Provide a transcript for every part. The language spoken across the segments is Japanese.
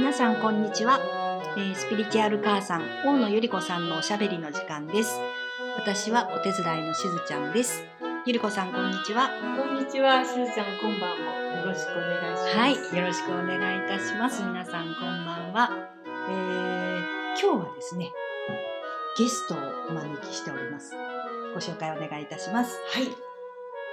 皆さんこんにちは、えースピリチュアル母さん大野ゆり子さんのおしゃべりの時間です。私はお手伝いのしずちゃんです。ゆり子さんこんにちは。こんにちは、しずちゃん、こんばんもよろしくお願いします。はい。よろしくお願いいたします。皆さんこんばんは、えー今日はですねゲストをお招きしております。ご紹介お願いいたします。はい。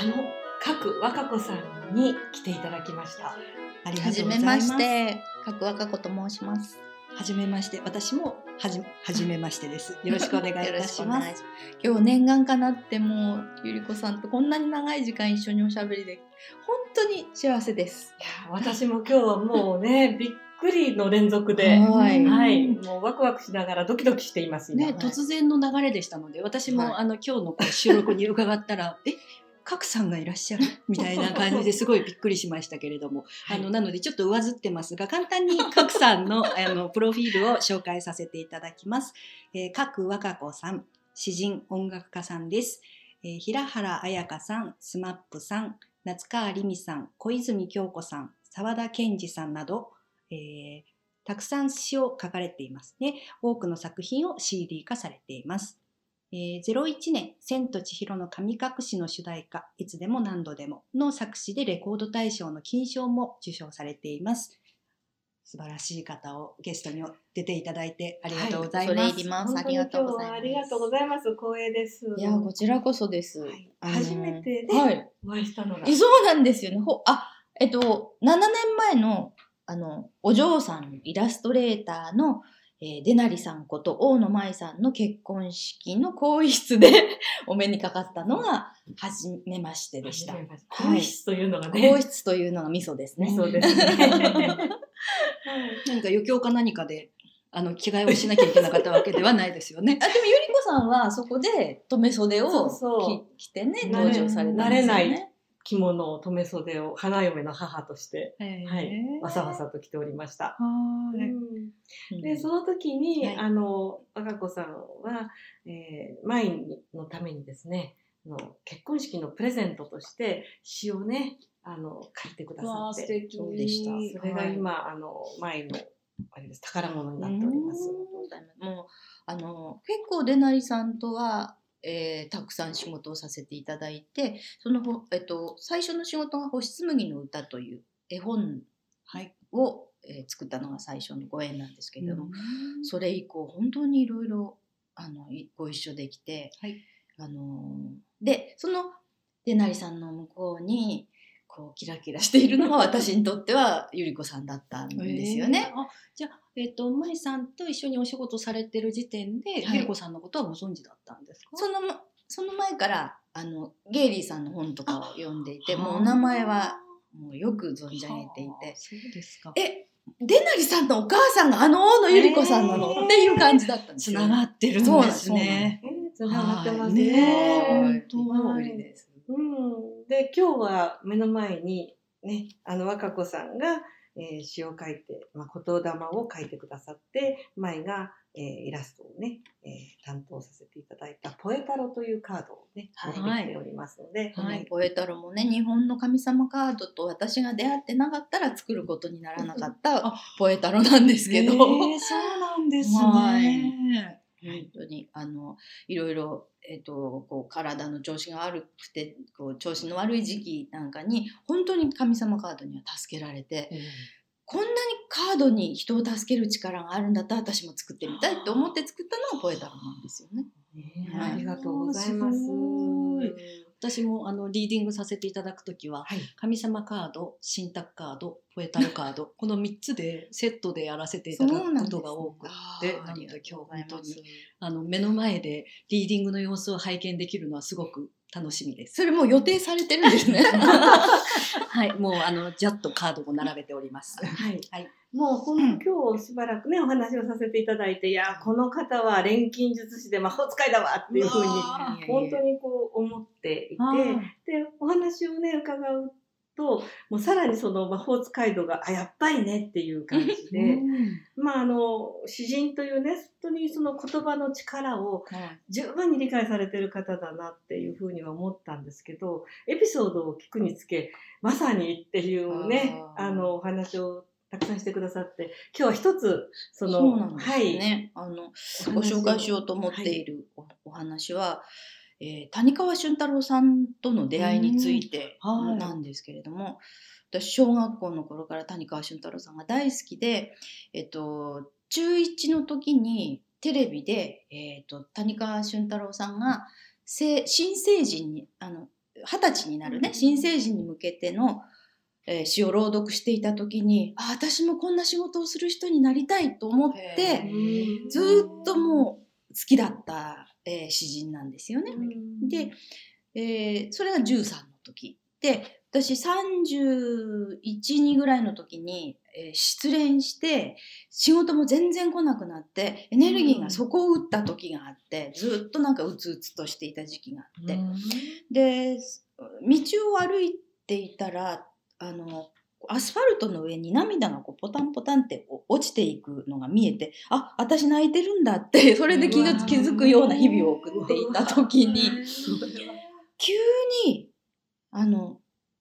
あの、各若子さんに来ていただきました。ありがはとうございまじめますして、角若子と申します。はじめまして。私もはじはじめましてです。よろしくお願いいたします。願いし今日念願かなってもうゆり子さんとこんなに長い時間一緒におしゃべりで本当に幸せです。いや、私も今日はもうね、びっくりの連続で、はい。はい、もうワクワクしながらドキドキしています。今。ね、突然の流れでしたので私も、はい。あの今日の収録に伺ったら「え角さんがいらっしゃる 」みたいな感じですごいびっくりしましたけれども、はいあのなのでちょっと上ずってますが簡単に 角さんのあのプロフィールを紹介させていただきます。えー、角和歌子さん詩人音楽家さんです。えー平原綾香さん、スマップさん、夏川りみさん、小泉京子さん、沢田健二さんなど、えーたくさん詩を書かれていますね。多くの作品を CD 化されています。えー01年、千と千尋の神隠しの主題歌、いつでも何度でもの作詞でレコード大賞の金賞も受賞されています。素晴らしい方をゲストに出ていただいてありがとうございます。はい恐れ入ります本当に今日はあありがとうございます。光栄です。いやこちらこそです。はい初めてねはい。お会いしたのが。えそうなんですよね。ほあえっと7年前のあのお嬢さんイラストレーターの、えー、デナリさんこと大野舞さんの結婚式の更衣室で お目にかかったのが初めましてでした。更衣室というのが更ね、衣室というのが味噌ですね。そうですね。何か余興か何かであの着替えをしなきゃいけなかったわけではないですよね。あでもゆり子さんはそこで留め袖を着てね登場されたんですよ慣れなね。着物を留め袖を花嫁の母として、ははい、わさわさと着ておりました。はいうんでその時に、はい。あの赤子さんは、えー、舞のためにですねあの結婚式のプレゼントとして詩をねあの書いてくださって敵。そうでした。それが今、あの舞のあれです宝物になっております。もうあの結構デナリさんとは、えーたくさん仕事をさせていただいてそのほ、えっと、最初の仕事が「星紬の歌」という絵本はい。を、えー作ったのが最初のご縁なんですけれども、それ以降本当にいろいろあのいご一緒できて、はい。あのーでそのデナリさんの向こうにこうキラキラしているのが 私にとってはゆり子さんだったんですよね。えー。あじゃあ、えっ、と、舞さんと一緒にお仕事されてる時点で、はい。ゆり子さんのことはご存知だったんですか？そのその前からあのゲイリーさんの本とかを読んでいてあもうお名前はもうよく存じ上げていて。そうですか。えデナリさんのお母さんがあの大野ゆり子さんなの、えーっていう感じだったんですよ。つながってるんそうなんですね。えーつながってますはいね。ね本当です。うん、で今日は目の前にねあの若子さんが、えー詩を書いて、まあ、言霊を書いてくださって舞が、えーイラストをね、えー担当させていただいた「ポエタロ」というカードをねはい。持ってきておりますので、このはい。ポエタロもね日本の神様カードと私が出会ってなかったら作ることにならなかったあポエタロなんですけど、えーそうなんですね。はい本当にあのいろいろ、えっとこう体の調子が悪くてこう調子の悪い時期なんかに本当に神様カードには助けられてこんなにカードに人を助ける力があるんだったら私も作ってみたいと思って作ったのがポエタロなんですよね。ねはいありがとうございます。私もあのリーディングさせていただくときは、はい神様カード、信託カード、ポエタルカード、この3つでセットでやらせていただくことが多くって、なので今日本当にあの目の前でリーディングの様子を拝見できるのはすごく楽しみです。それもう予定されてるんですね。はい、もうあのジャッとカードも並べております。はい、はいもうほんと今日しばらくねお話をさせていただいていやこの方は錬金術師で魔法使いだわっていうふうに本当にこう思っていてでお話をね伺うともうさらにその魔法使い度があやっぱりねっていう感じでまああの詩人というね本当にその言葉の力を十分に理解されてる方だなっていうふうには思ったんですけどエピソードを聞くにつけまさにっていうねあのお話をたくさんしてくださって、今日は一つ、その、はい、ね。あのおご紹介しようと思ってい。るお,、お話は、えー谷川俊太郎さんとの出会いについてなんですけれども、私小学校の頃から谷川俊太郎さんが大好きで、えっと、中1の時にテレビで、えっと、谷川俊太郎さんがせ新成人にあの二十歳になるね新成人に向けての、えー詩を朗読していた時にあ私もこんな仕事をする人になりたいと思っへてー。ずーっともう好きだった、えー詩人なんですよね。うん。で、えーそれが13の時。で私312ぐらいの時に、えー失恋して仕事も全然来なくなってエネルギーが底を打った時があってずっとなんかうつうつとしていた時期があって、で道を歩いていたらあのアスファルトの上に涙がこうポタンポタンって落ちていくのが見えてあ私泣いてるんだって それで気が気づくような日々を送っていた時に急にあの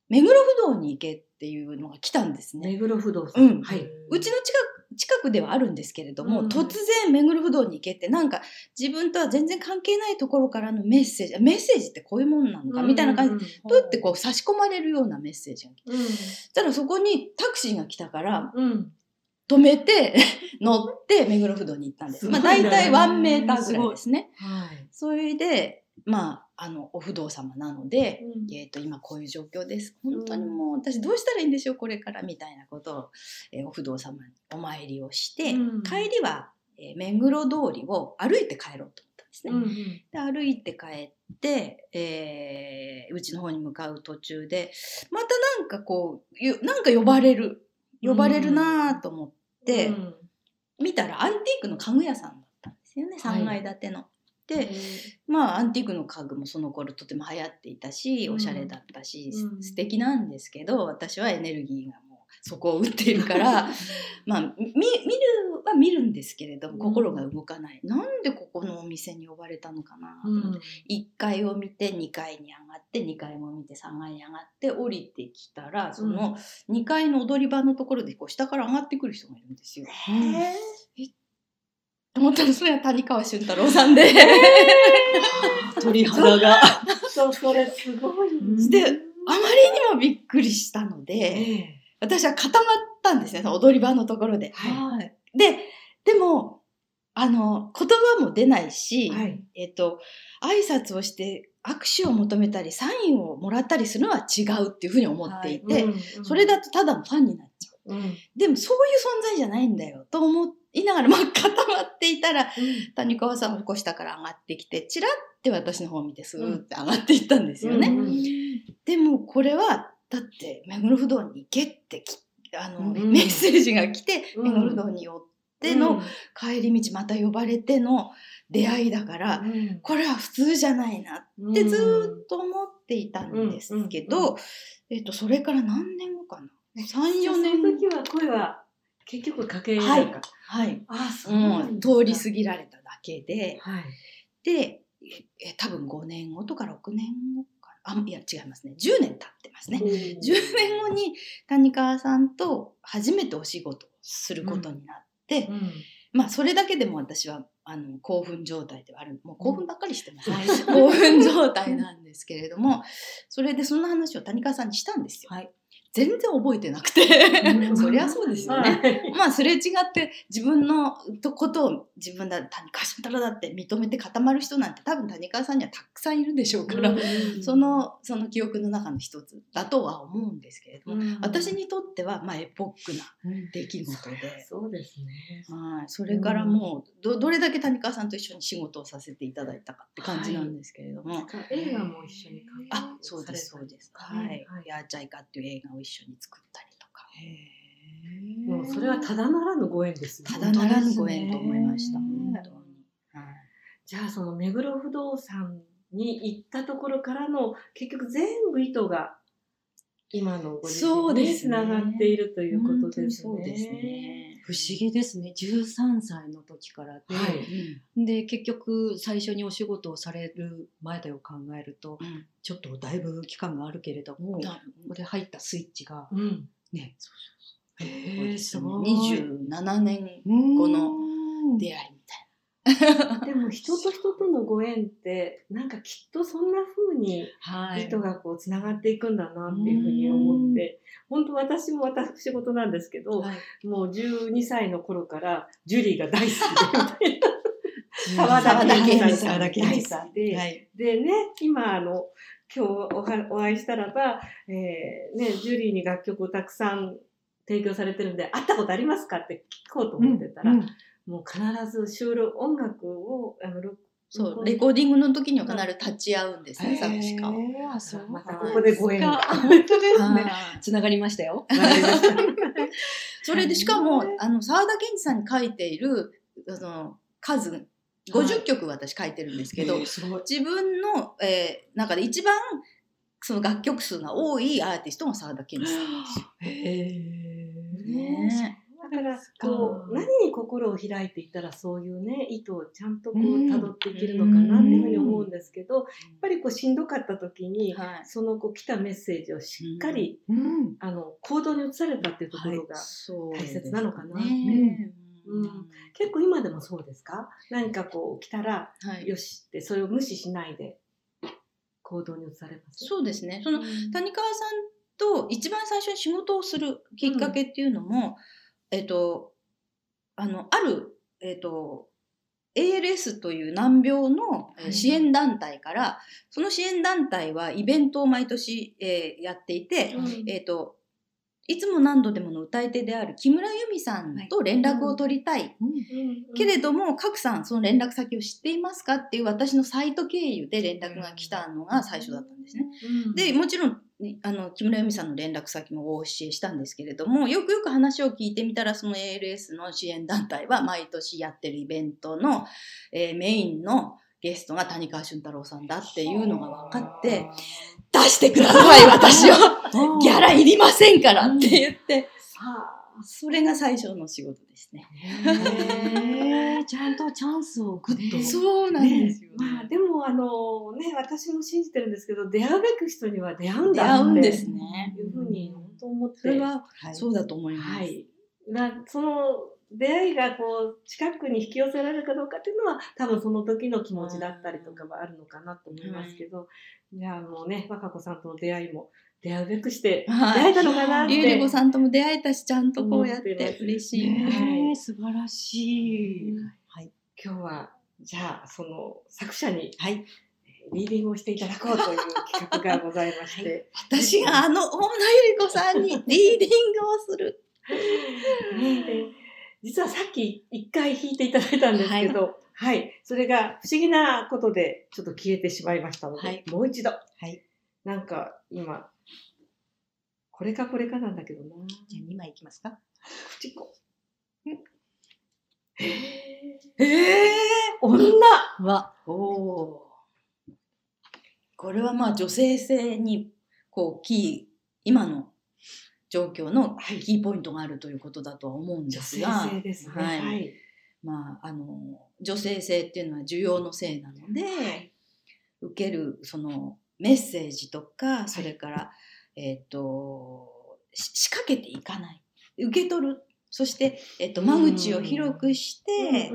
目黒不動に行けっていうのが来たんですね。目黒不動産。うんはい。うちの近く近くではあるんですけれども、うん突然目黒不動に行けってなんか自分とは全然関係ないところからのメッセージメッセージってこういうもんなのかみたいな感じで、じ。プってこう差し込まれるようなメッセージが来てうん。たらそこにタクシーが来たからうん。止めて 乗って目黒不動に行ったんです。まあすごいね大体1メーターぐらいですね。はい。それでまああのお不動様なので、うん。えー、と今こういう状況です。本当にもう私どうしたらいいんでしょうこれからみたいなことを、えーお不動様にお参りをして、うん。帰りは、えー目黒通りを歩いて帰ろうと思ったんですね。うん。で歩いて帰って、えーうちの方に向かう途中でまたなんかこうゆなんか呼ばれる。呼ばれるなと思って、うん。見たらアンティークの家具屋さんだったんですよねはい。3階建ての。でまあアンティークの家具もその頃とても流行っていたしうん。おしゃれだったし、うん。素敵なんですけど私はエネルギーがもうそこを打っているから まあみ見るは見るんですけれども心が動かない、なんでここのお店に呼ばれたのかなと思って、1階を見て2階に上がって2階も見て3階に上がって降りてきたらその2階の踊り場のところでこう下から上がってくる人がいるんですよ。と思ったらそれは谷川俊太郎さんで。鳥肌が。そう、それすごい。であまりにもびっくりしたので、ええ私は固まったんですね踊り場のところで。はいででもあの言葉も出ないし、はい。えっと挨拶をして握手を求めたりサインをもらったりするのは違うっていうふうに思っていて、うんそれだとただのファンになっちゃう。うん。でもそういう存在じゃないんだよと思いながら、まあ、固まっていたら谷川さんもこう下から上がってきてチラッて私の方を見てスーって上がっていったんですよね。うんでもこれはだって目黒不動に行けってきあの、うんメッセージが来て、うん。目黒不動に寄っての帰り道また呼ばれての出会いだから、うん。これは普通じゃないなってずーっと思っていたんですけど、えっとそれから何年後かな？34その年時は声は結局かけはい。はい、あ、そううん、通り過ぎ。ぎられただけではい。でええ多分5年後とか6年後かあいや違いますね10年経ってますね。10年後に谷川さんと初めてお仕事をすることになって、うん。まあそれだけでも私はあの興奮状態ではあるもう興奮ばっかりしてます、はい 興奮状態なんですけれどもそれでそんな話を谷川さんにしたんですよ。はい全然覚えてなくて。うん。そりゃそうですよね。はい。まあすれ違って自分のとことを自分だ谷川俊太郎だって認めて固まる人なんて多分谷川さんにはたくさんいるでしょうから、うん。そのその記憶の中の一つだとは思うんですけれども、うん。私にとってはまあエポックな出来事で。そうですね。はい、それからもうどどれだけ谷川さんと一緒に仕事をさせていただいたかって感じなんですけれども、映画も一緒にあそうです。そうです。はい、はい。ヤーチャイカっていう映画を一緒に作ったりとか。もうそれはただならぬご縁ですよただならぬご縁と思いました。じゃあその目黒不動産に行ったところからの結局全部意図が今のご自そう身にですね。つながっているということですね。そうですね不思議ですね。13歳の時からで、はい。で結局最初にお仕事をされる前でを考えると。うん。ちょっとだいぶ期間があるけれども、うん。ここで入ったスイッチが。うん。ね。へーすごい。27年この出会い でも人と人とのご縁ってなんかきっとそんな風にはい。人がこうつながっていくんだなっていうふうに思って、本当私も私事なんですけど、はい。もう12歳の頃からジュリーが大好きで。沢田研二さん沢田研二さんではい。でね、今あの、今日おはお会いしたらば、えーね、ジュリーに楽曲をたくさん提供されてるんで、会ったことありますか？って聞こうと思ってたら、うんもう必ず収録、音楽を、あの、録そうレコーディングの時には必ず立ち会うんですね、作詞家を。あそうまたここでご縁が。本当ですね。はいつながりましたよ。それでしかもあの沢田研二さんに書いているその数50曲私書いてるんですけど。自分の、えー中で一番その楽曲数が多いアーティストが沢田研二さんなんですよ。へーねだからこう何に心を開いていったらそういうね意図をちゃんとこううん辿っていけるのかなっていうふうに思うんですけど、やっぱりこうしんどかった時に、はい。そのこう来たメッセージをしっかり、うん。あの行動に移されたっていうところが、大切なのかなね。うん。結構今でもそうですか？何かこう来たらはい、よしってそれを無視しないで行動に移されます？そうですね。そのうん。谷川さんと一番最初に仕事をするきっかけっていうのも、えっとあのあるえっと ALS という難病の支援団体から、その支援団体はイベントを毎年、えーやっていて、うんえっといつも何度でもの歌い手である木村由美さんと連絡を取りたい、うんけれども賀来さんその連絡先を知っていますかっていう私のサイト経由で連絡が来たのが最初だったんですね。うん。でもちろんあの木村由美さんの連絡先もお教えしたんですけれどもよくよく話を聞いてみたらその ALS の支援団体は毎年やってるイベントの、えーメインのゲストが谷川俊太郎さんだっていうのが分かって出してください私を。ギャラいりませんからって言って。それが最初の仕事ですね。ちゃんとチャンスをグッと。ねそうなんですよ、ね。まあでもあのね私も信じてるんですけど出会うべく人には出会うん出だって。会うんですね。いうふうに本当思って。それははい。そうだと思います。はい。なその出会いがこう近くに引き寄せられるかどうかっていうのは多分その時の気持ちだったりとかはあるのかなと思いますけど、じゃあもうね若子さんとの出会いも出会うべくしてはい出会えたのかなって、ゆうりこさんとも出会えたしちゃんとこうやって嬉しい。ねえ素晴らしい。はい。今日はじゃあその作者にはい。リーディングをしていただこうという企画がございまして、私があの大野ゆり子さんにリーディングをする。ねで実はさっき一回弾いていただいたんですけど、はい、それが不思議なことでちょっと消えてしまいましたので、はいもう一度、はい。なんか今、これかこれかなんだけどな。じゃあ2枚いきますか。口子。ええ女わ。おお。これはまあ女性性にこうキー今の状況のはい。キーポイントがあるということだとは思うんですが、性ですね。はい。はい。まああの女性性っていうのは需要の性なので、はい。受けるそのメッセージとかそれから、えっ、とし仕掛けていかない。受け取る。そして、えっと間口を広くして、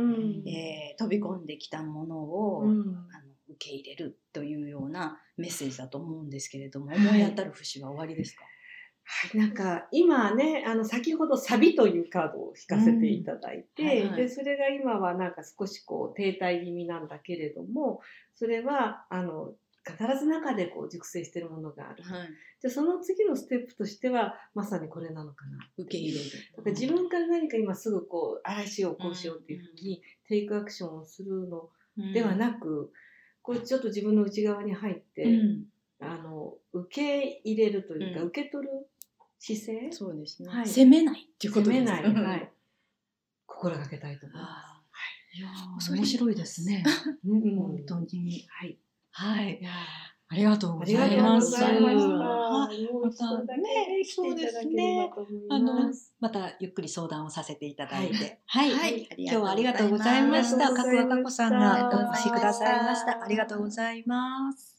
えー飛び込んできたものを、うん。あの受け入れるというようなメッセージだと思うんですけれども、はい。思い当たる節は終わりですか、はい、なんか今ねあの先ほど「サビ」というカードを弾かせていただいて、うんはいはい。でそれが今はなんか少しこう停滞気味なんだけれどもそれはあの必ず中でこう熟成しているものがある。はい、じゃあその次のステップとしてはまさにこれなのかな。受け入れる。だから自分から何か今すぐこうああしようこうしようっていうふうにテイクアクションをするのではなく、こうちょっと自分の内側に入って、うん、あの受け入れるというか、うん。受け取る姿勢？そうですね、はい責めないっていうことです責めない、うんはい、心がけたいと思いまあいや面白いですね。す。うん本当に。はい。はいありがとうごありがとうざいます。ございました。はもう一度だけね来ていただければと思いあのます。またゆっくり相談をさせていただいて。ははいい。はい今日はありがとうございました。角和歌子さんがお越しくださいました。ありがとうございます。